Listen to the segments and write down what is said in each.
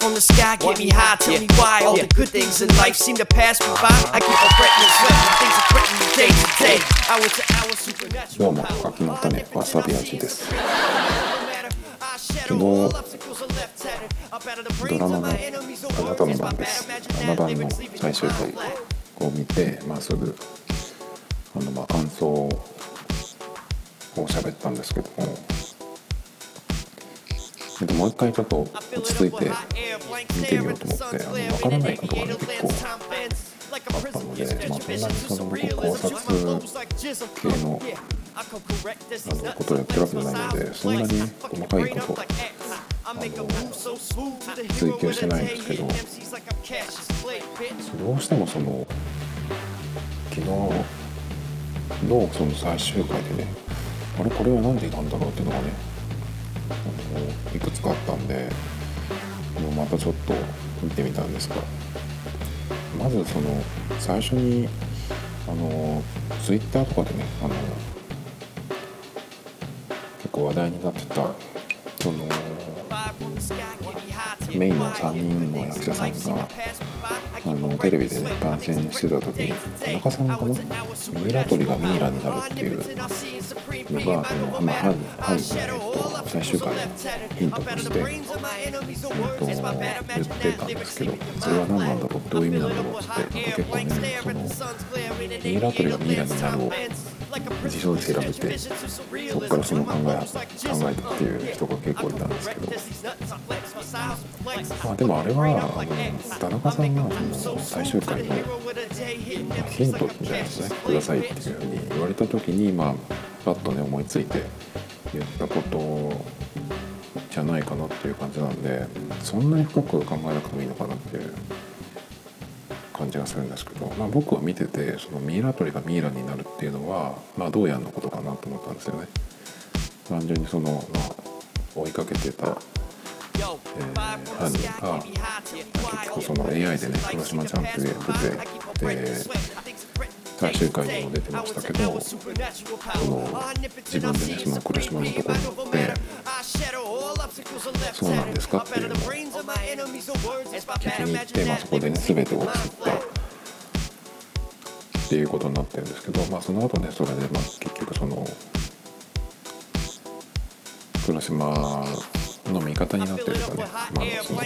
from the sky, get me high. Tell me why all the good things in life seem to pass me by. I keep on fretting and sweating, things are threatening me day to day. Hour to hour, どう supernatural も power. 柿の種わさび味です昨昨日ドラマの「あなたの番です」7番の最終回を見て、まあ、すぐあの、まあ、感想を喋ったんですけどもでもう一回ちょっと落ち着いて見てみようと思ってあの分からないことがね結構あったので、まあ、そんなにその僕考察系のあのことをやってるわけじゃないのでそんなに細かいことあの追求してないんですけどどうしてもその昨日のその最終回でねあれこれは何でなんだろうっていうのがねのいくつかあったんでまたちょっと見てみたんですがまずその最初にあのツイッターとかでねあの結構話題になってたそのメインの3人の役者さんがあのテレビでね番宣してた時に田中さんかなミイラ取りがミイラになるっていうのがその、まあ、犯犯人の、えっと、最終回のヒントとして、えっと、言ってたんですけどそれは何なんだろうどういう意味なんだろうってなんか結構ねそのミイラ取りがミイラになるを辞書で調べてそこからその考え考えたっていう人が結構いたんですけどまあでもあれは田中さんが最終回のヒントみたいなのねくださいっていうふうに言われた時にまあパッとね思いついて言ったことじゃないかなっていう感じなんでそんなに深く考えなくてもいいのかなっていう感じがするんですけど、まあ、僕は見ててそのミイラ取りがミイラになるっていうのは、まあ、どうやんのことかなと思ったんですよね。単純にその、追いかけてた、えー犯人が結局その AI でね黒島ちゃんって出てで最終回にも出てましたけどその自分でねその黒島のところに行ってそうなんですかっていうのを聞きに行って、まあ、そこでね全てを知ったっていうことになってるんですけど、まあ、その後ねそれで、まあ、結局その黒島の味方になってるかね、まあ、その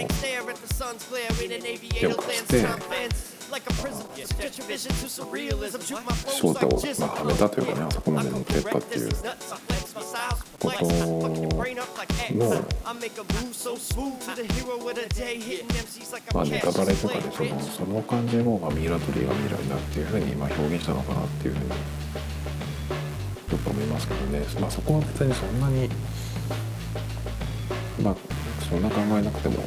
手を貸して翔太を、まあ、はめたというかねあそこまで持ってったっていうことの、まあ、ネタバレとかでそのその感じの、まあ、ミイラ取りがミイラになるっていうふうに、まあ、表現したのかなっていうふうにちょっと思いますけどね、まあ、そこは別にそんなにまあそんな考えなくてもっ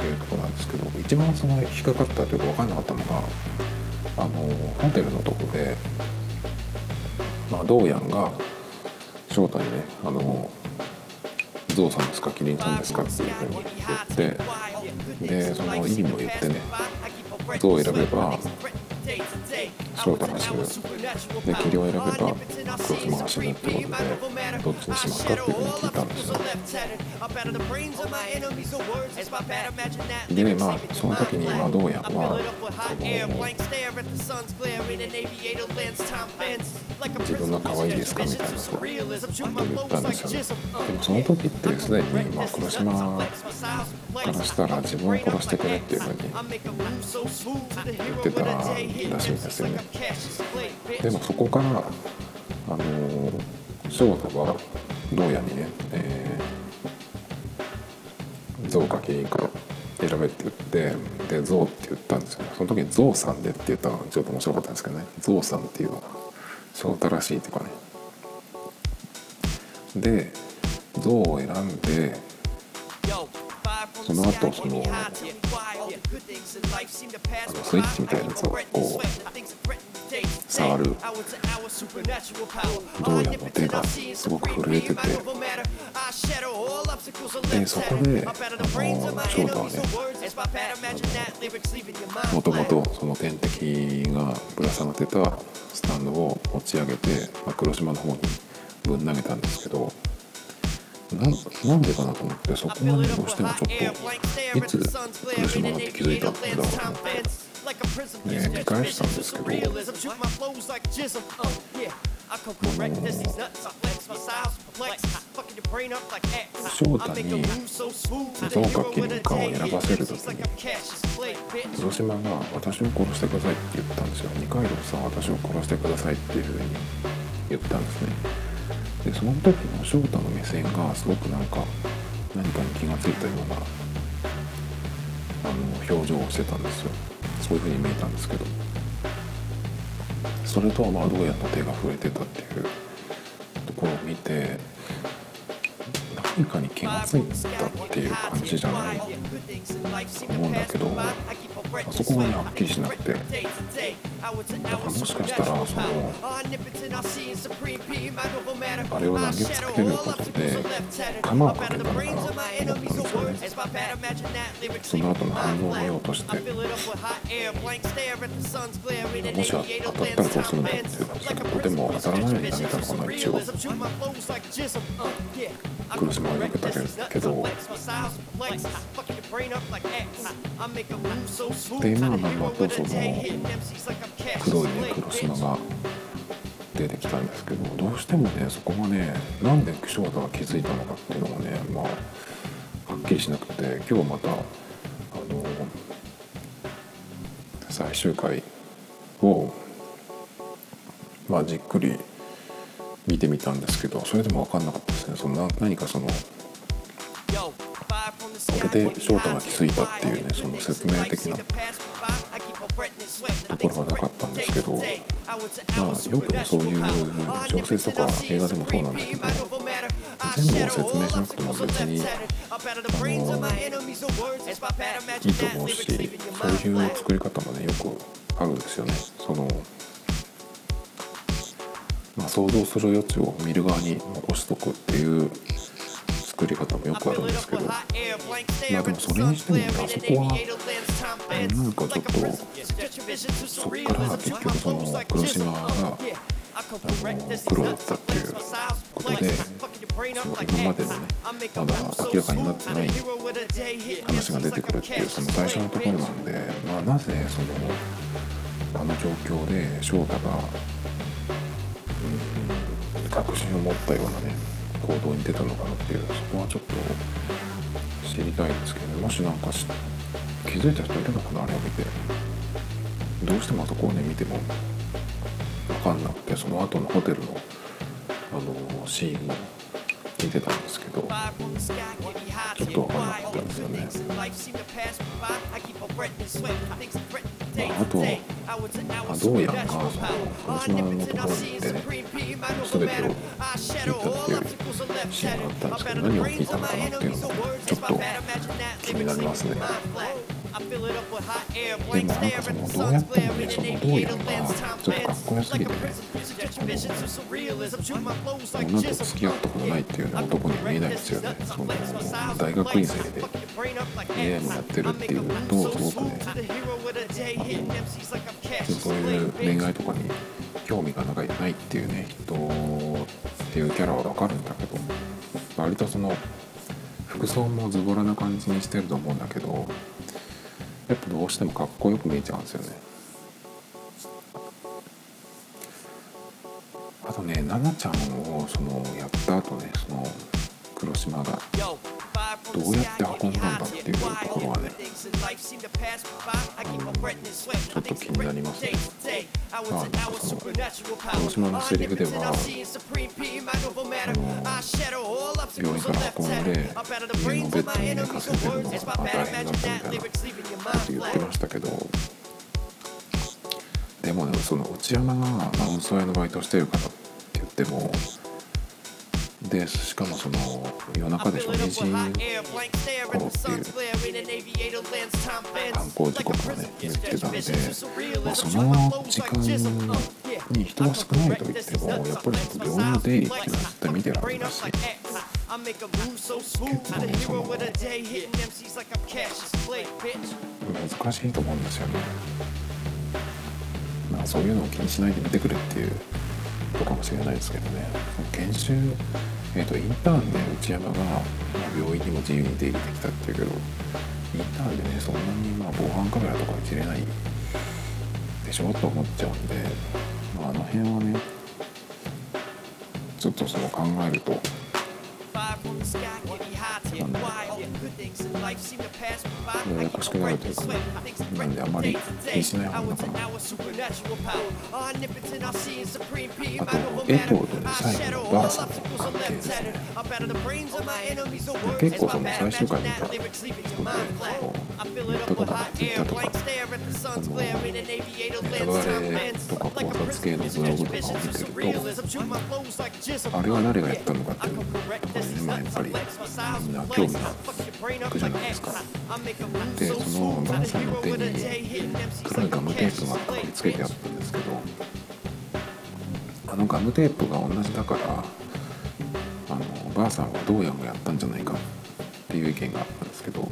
ていうとこなんですけど一番その引っかかったというか分かんなかったのがあのホテルのとこで、まあ、ドーヤンが翔太にね「あのゾウさんですかキリンさんですか?」っていうふうに言ってでその意味も言ってねゾウを選べば翔太が死ぬでキリンを選べば黒島が死ぬってことでどっちにしますかっていうふうに聞いたんですよでまあその時にまあどうやらは自分が可愛いですかみたいなことを言ったんですよねでもその時ってすでにまあ黒島からしたら自分を殺してくれっていうふうに言ってたらしいんですよねでもそこからあの翔太がどうやにね、えー、ゾウかキリンか選べって言ってでゾウって言ったんですよ。ねその時にゾウさんでって言ったのがちょっと面白かったんですけどね。ゾウさんっていうのが翔太らしいっていうかね。でゾウを選んでその後そのあのスイッチみたいなやつをこう触る。どうやの手がすごく震えてて。でそこであの翔太はね。もともとその天敵がぶら下がってたスタンドを持ち上げて、まあ、黒島の方にぶん投げたんですけどなんなんでかなと思ってそこがねどうしてもちょっといつ苦しまって気づいたんだろうと思って。ね見返したんですけど翔太に増加金貨を選ばせる時に黒島が「私を殺してください」って言ったんですよ二階堂さん私を殺してくださいっていうふうに言ったんですね。でその時の翔太の目線がすごくなんか何かに気が付いたようなあの表情をしてたんですよそういうふうに見えたんですけど。それとはまあどうやって手が増えてたっていうところを見て何かに気が付いたっていう感じじゃないと思うんだけどそこがねはっきりしなくて。だからもしかしたらそのあれを投げつけることで鎌をかけたのかな黒いね黒島が出てきたんですけどどうしてもねそこがねなんで翔太が気づいたのかっていうのがねまあはっきりしなくて今日またあの最終回をまあじっくり見てみたんですけどそれでも分かんなかったですね。そのな何かそのこれで翔太が気づいたっていうねその説明的なところはなかったんですけどまあよくねそういう小説とか映画でもそうなんだけど全部を説明しなくても別にあのいいと思うしそういう作り方もねよくあるんですよね。そのまあ、想像する余地を見る側に残しとくっていう作り方もよくあるんですけど。まあでもそれにしてもねあそこはなんかちょっとそっから結局その黒島があの黒だったっていうことでその今までのねまだ明らかになってない話が出てくるっていうその最初のところなんで、まあ、なぜそのあの状況で翔太が確信を持ったようなね行動に出たのかなっていうそこはちょっと知りたいんですけど、ね、もしなんか気づいた人いるのかなあれを見てどうしてもあそこをね見ても分かんなくてその後のホテルのあのシーンも見てたんですけどちょっと分かんなかったんですよね。まあ、あと、あ、どうやらその鹿島のところに行ってね全てを聞いたっていうシーンがあったんですけど何を聞いたのかなっていうのもちょっと気になりますね。でもなんかそのどうやってもねそのどうやんがちょっとかっこよすぎてね女と付き合ったことないっていうね男に見えないんですよねその大学院生で AI もやってるっていうとすごくねそういう恋愛とかに興味がないっていうね人っていうキャラは分かるんだけど割とその服装もズボラな感じにしてると思うんだけどやっぱどうしてもかっこよく見えちゃうんですよね。あとね奈々ちゃんをそのやった後ねその黒島が。どうやって運んだんだっていうところはねちょっと気になりますね。まあなんかその黒島のセリフではあの病院から運んで家のベッドに寝かせてるのが大変だったみたいなこと言ってましたけどでもねその内山が運送屋のバイトしてるからって言ってもでしかもその夜中でしょ？2時頃っていう犯行時刻がね言ってたんで、まあ、その時間に人が少ないと言ってもやっぱり病院の出入りっていうのは絶対見てられるし結構ねその難しいと思うんですよね。まあそういうのを気にしないで見てくれっていうことかもしれないですけどね研修えー、とインターンで内山が、病院にも自由に出入りできたっていうけどインターンでねそんなにまあ防犯カメラとかいじれないでしょと思っちゃうんで、まあ、あの辺はねちょっとそう考えるとややこしくなるというかねなんであんまり気にしない方がいいのかなあと江藤と最後のばあさんの関係ですね結構その最終回見た人でこうネットとかツイッターとかそのネタバレとか考察系のブログとかを見てるとあれは誰がやったのかっていうのとかにねまあやっぱりみんな興味がくじゃないですかでそのばあさんの手に黒いガムテープが貼り付けてあったんですけどあのガムテープが同じだからあのおばあさんはどうやもやったんじゃないかっていう意見があったんですけど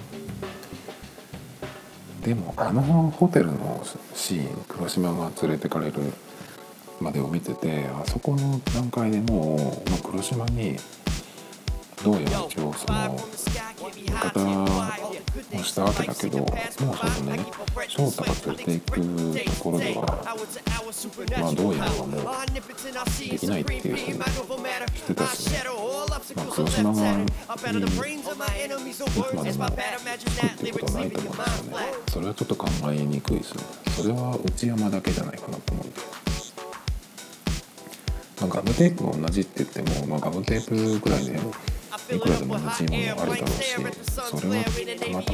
でもあのホテルのシーン黒島が連れてかれるまでを見ててあそこの段階でもう、まあ、黒島にどうやら一応その味方をしたわけだけどもうそのね翔太が連れていくところではまあどうやらはもうできないっていうふうにしてたしね、まあ、黒島側にいつまでもつくっていうことはないと思うんですよねそれはちょっと考えにくいですよねそれは内山だけじゃないかなと思うんで。まあ、ガムテープも同じって言っても、まあ、ガムテープぐらいでいくらでも同じものあるだろうしそれはたまたまって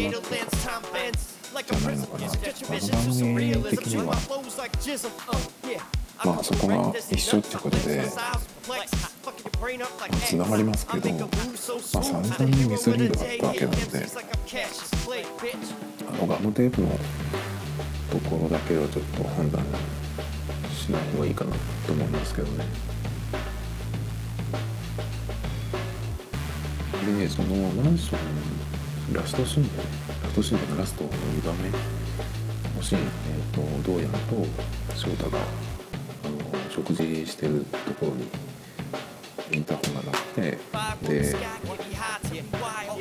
じゃないのかなあの番組的にはまあそこが一緒ってことでつながりますけど、まあ、散々にミスリードだったわけなのであのガムテープのところだけはちょっと判断しない方がいいかなと思いますけどね。でねそのマンションラストシーンラストシーンのラストの2番目のシーン、えーと、どうやらと翔太があの食事してるところにインターホンが鳴ってで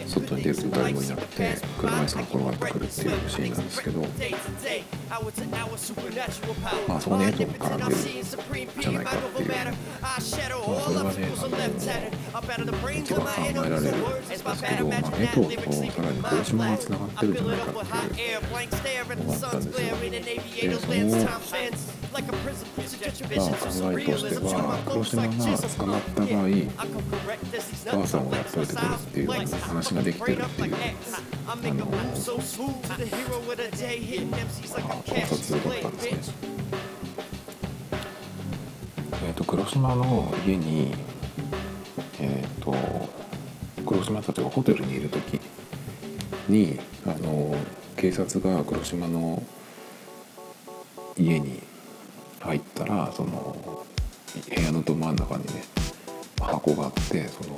外に出ると誰もいなくて車椅子が転がってくるっていうシーンなんですけどまあそこにエトが絡んでるじゃないかっていう。まあそれとは考えられるんですけど、まあ、エトとさらに黒島がつながってるんじゃないかっていうのがあったんですよでそのまあ考えとしては黒島が捕まった場合ばあさんをやっといてくるっていう話ができてるっていうあの考察だったんですね。えーと、黒島の家に、と、黒島たちがホテルにいる時にあの警察が黒島の家に入ったらその部屋のど真ん中にね箱があってその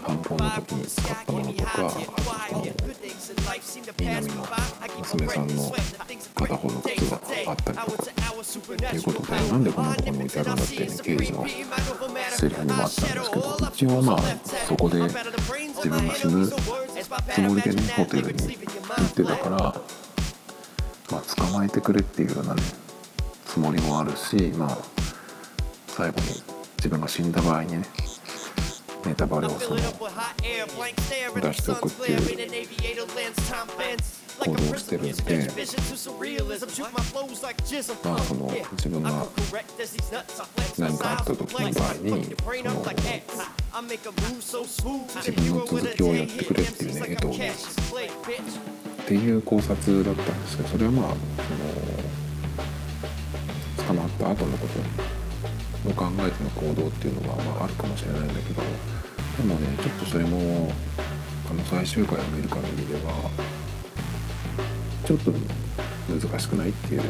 犯行の時に使ったものとかあとその南の娘さんの片方の靴があったりとか。っていうことでなんでこんなとこに置いてあるんだって刑事のセリフにもあったんですけど一応まあそこで自分が死ぬつもりでねホテルに行ってたからまあ捕まえてくれっていうようなねつもりもあるしまあ最後に自分が死んだ場合にねネタバレをその出しておくっていう。行動してるんでまあその自分が何かあった時の場合に自分の続きをやってくれっていうね江藤にっていう考察だったんですけどそれはまあその捕まった後のことを考えての行動っていうのはまああるかもしれないんだけどでもねちょっとそれもあの最終回を見る限りではちょっと難しくないっていう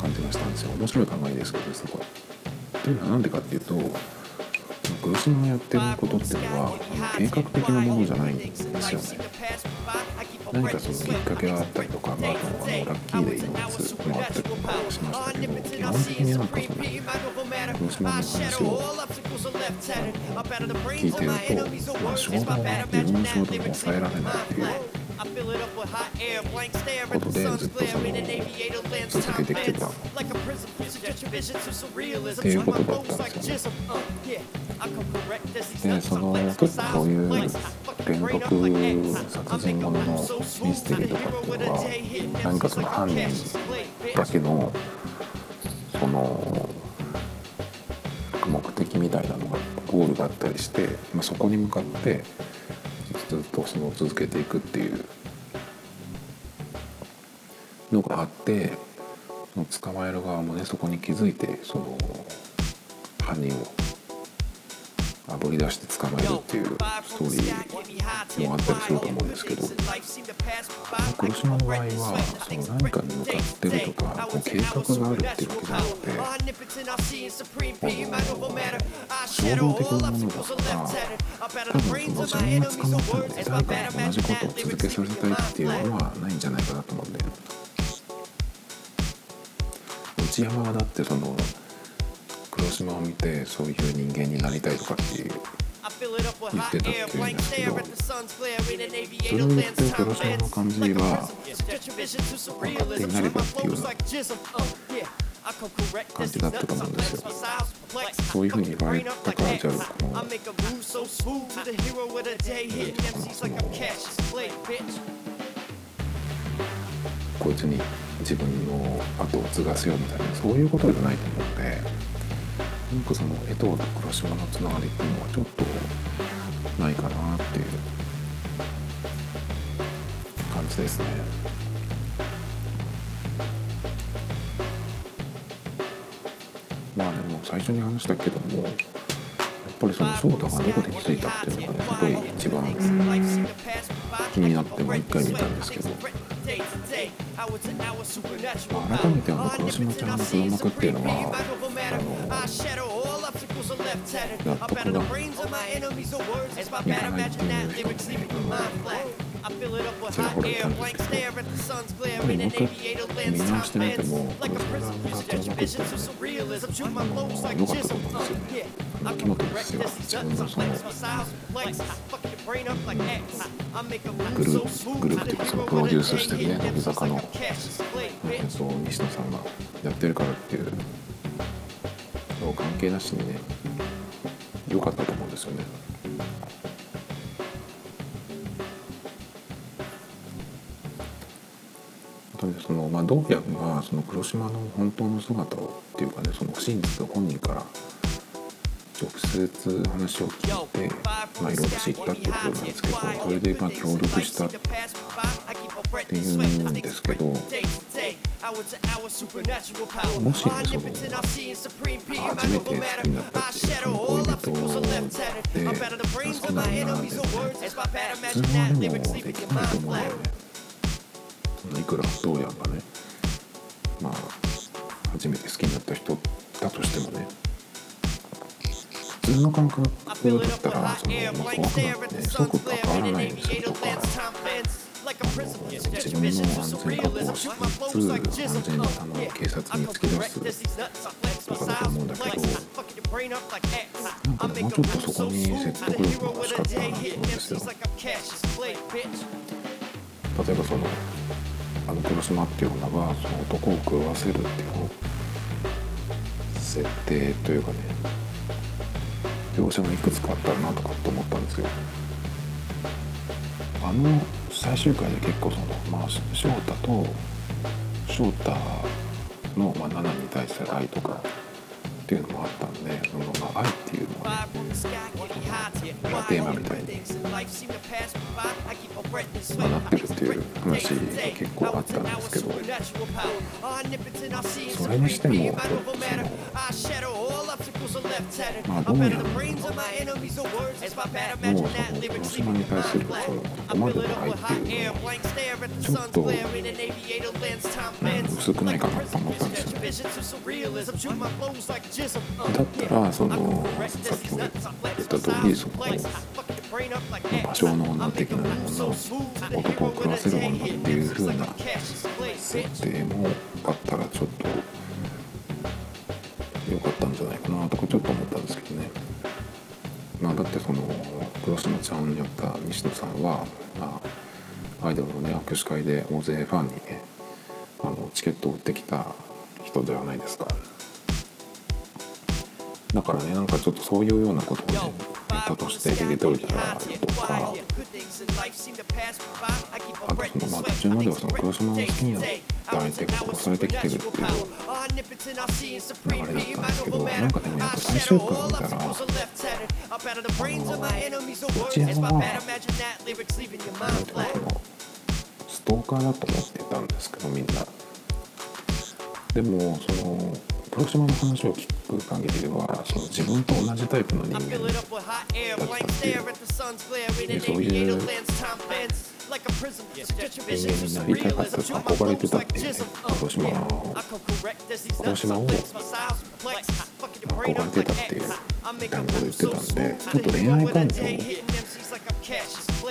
感じがしたんですよ面白い考えですけどすごい。というのは何でかっていうと黒島がやってることっていうのはあの計画的なものじゃないんですよね。何かそのきっかけがあったりとか、まあ、あのラッキーデイのつもあったりとかしましたけど基本的になんかその広島の話を聞いてると、まあ、衝動が自分の衝動を抑えられないっていうことでずっとその続けてきてたっていうことだったんですよね。でその結構そういう連続殺人もののミステリーとかっていうのは何かその犯人だけのその目的みたいなのがゴールだったりして、まあ、そこに向かってずっとその続けていくっていうのがあってその捕まえる側もねそこに気づいてその犯人をあぶり出して捕まえるっていうストーリー。もあったりすると思うんですけど黒島の場合はその何かに向かってるとかこう計画があるっていうわけじゃなくて衝動的なものだとか多分その自分が捕まっても誰かに同じことを続けさせたいっていうのはないんじゃないかなと思うんで内山はだってその黒島を見てそういう人間になりたいとかっていうってた。っていうんですけどそれを言って黒島の感じは勝手になればっていう感じだったと思うんですよそういうふうに言われたからじゃあこのこいつに自分の後を継がせようみたいなそういうことじゃないと思うのでなんかその江藤と黒島のつながりっていうのはちょっとないかなっていう感じですね。まあでも最初に話したけどもやっぱりその翔太がどこで気づいたっていうのがねすごい一番気になってもう一回見たんですけど。まあ、改めてあの黒島ちゃんの黒幕っていうのはあの納得がいかないっていう人もねちらほらいたんですけどやっぱりもう一回見直してみても黒島さんが黒幕っていうのはねあの良かったと思うんですよね秋元ですよ自分のそのグループグループっていうかそのプロデュースしてるね乃木坂の、えっと、西野さんがやってるからっていうの関係なしにね良かったと思うんですよね。そのまあ、どうやらその黒島の本当の姿をっていうかねその真実を本人から直接話を聞いて、まあ、いろいろ知ったっていうことなんですけどそれでまあ協力したっていうんですけどもしねその初めて好きになったっていうその恋人で好きな女でね普通はでもできないと思うんだよね。いくらどうやんがねまあ初めて好きになった人だとしてもね普通の感覚だったらその、まあ、怖くなってね即関わらないようにするとか自分の安全確保をしつつ安全なあの警察に突き出すとかだと思うんだけどなんかねもうちょっとそこに説得力が欲しかったなと思うんですよ。例えばそのあの黒島っていう女がその男を狂わせるっていう設定というかね描写がいくつかあったらなとかと思ったんですよあの最終回で結構そのまあ翔太と翔太の、まあ、7に対する愛とかっていうのもあったんでその、まあ、愛っていうのはねまあ、テーマみたいに、まあ、なってるっていう話が結構あったんですけどそれにしてもちょっとそのまあどうやらもうその黒島に対するそのここまでの愛っていうのはちょっと、うん、薄くないかなと思ったんですよねだったらそのさっきも言った通りその魔性の女的な女男を食わせる女っていう風な設定もあったらちょっと良かったんじゃないかなとかちょっと思ったんですけどね。まあ、だってその黒島ちゃんによった西野さんは、まあ、アイドルのね握手会で大勢ファンにねあのチケットを売ってきた人ではないですかだからねなんかちょっとそういうようなことをねネタとして入れておいたらとかあとそのまあ途中まではその黒島を好きになった相手が殺されてきてるっていう流れだったんですけどなんかでもやっぱ最終回見たらあの内山はなんていうのかなストーカーだと思ってたんですけどみんなでもその黒島の話を聞く限りではその自分と同じタイプの人間だったっていうでそういう人間になりたかった憧れてたっていうね黒島を黒島を憧れてたっていうみたいなこと言ってたんでちょっと恋愛感情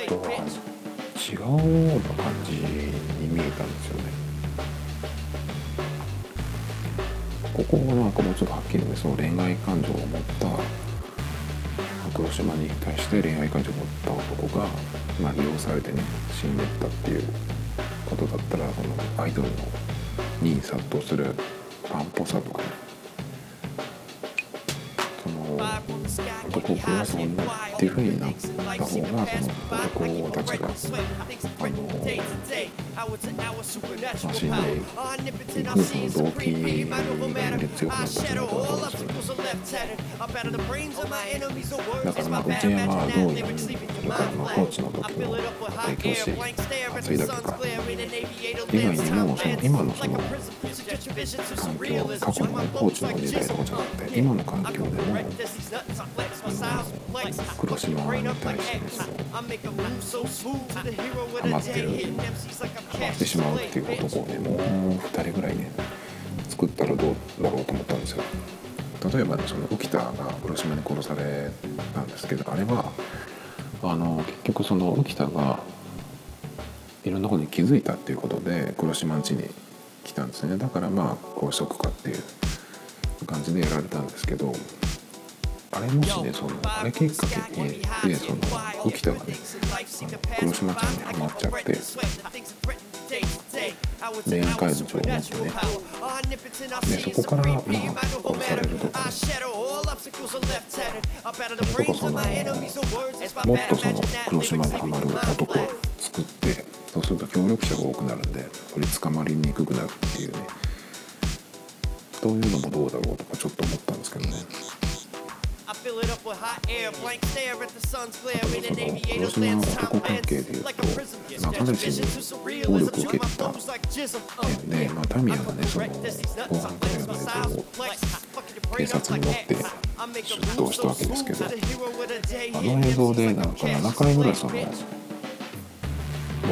とは違うような感じに見えたんですよねここはなんかもうちょっとはっきりねその恋愛感情を持った黒島に対して恋愛感情を持った男が、まあ、利用されてね死んでったっていうことだったらそのアイドルのに殺到するファンっぽさとかね。その男を食わす女っていうふうになった方がその男たちがあのまあ、死んでいくその動機で強くなったんじゃないかなと思うんですよねだからまあ内山はどういうそれからまあコーチの時の提供し熱いだけか以外にもその今のその環境過去のねコーチの時代とかじゃなくて今の環境でも黒島に対してねそのハマってしまうっていう男をねもう2人ぐらいね作ったらどうだろうと思ったんですよ。例えばその浮田が黒島に殺されたんですけどあれはあの結局その浮田がいろんなことに気づいたっていうことで黒島ん家に来たんですね。だからまあこうしとくかっていう感じでやられたんですけどあれもしねそのあれきっかけにでその浮田がね黒島ちゃんにハマっちゃって恋愛感情を持ってね。でそこからまあ殺されるとかね。とかそのもっとその黒島にはまる男を作ってそうすると協力者が多くなるんで取り捕まりにくくなるっていうね。そういうのもどうだろうとかちょっと思ったんですけどね。黒島の男関係でいうと中西に暴力を受けてた件で、まあ、タミヤがねその防犯カメラの映像を警察に持って出頭したわけですけどあの映像でなんか7回ぐらいその暴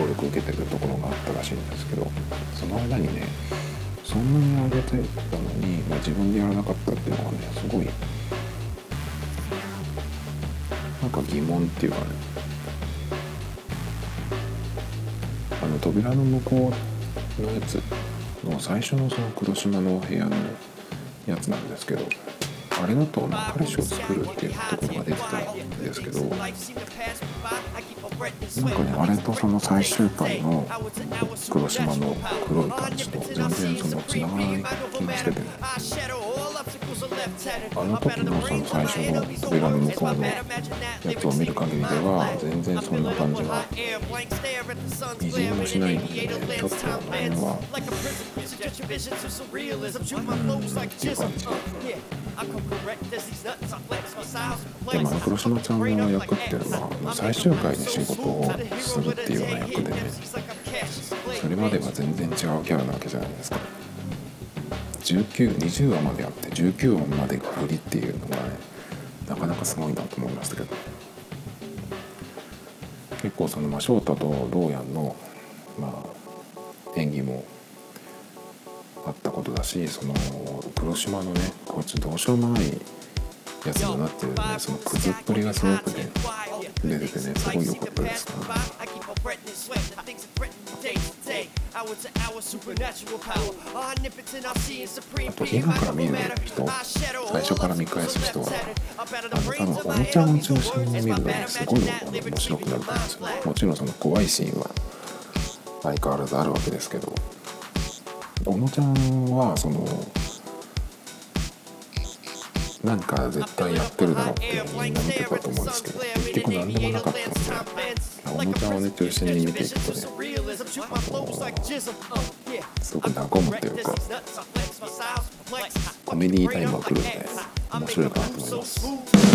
力を受けてるところがあったらしいんですけどその間にねそんなに上げてたのに、まあ、自分でやらなかったっていうのがねすごい門っていうかね。あの扉の向こうのやつの最初のその黒島の部屋のやつなんですけどあれだと彼氏を作るっていうところが出てたんですけどなんかねあれとその最終回の黒島の黒い感じと全然そのつながらない気がしててね。あの時のその最初の扉の向こうのやつを見る限りでは全然そんな感じがみじんもしないので、ね、ちょっとあの辺はうん。っていう感じ。でもあ黒島ちゃんの役っていうのは最終回で仕事をするっていうような役でねそれまでは全然違うキャラなわけじゃないですか。1920話まであって19話までが振りっていうのがねなかなかすごいなと思いましたけど。結構そのまあ翔太とローヤンのまあ演技もあったことだしその黒島のねこいつどうしようもないやつだなっていうねそのクズっぷりがすごくね出ててねすごい良かったですね。あと今から見る人最初から見返す人はあの多分おもちゃを中心に見るのにすごいあの面白くなると思うんですよ。もちろんその怖いシーンは相変わらずあるわけですけど小野ちゃんはその何か絶対やってるだろうってみんな見てたと思うんですけど結局何でもなかったんでおもちゃをね中心に見ていくとねすごく和むっていうかコメディータイムが来るんで面白いかなと思います。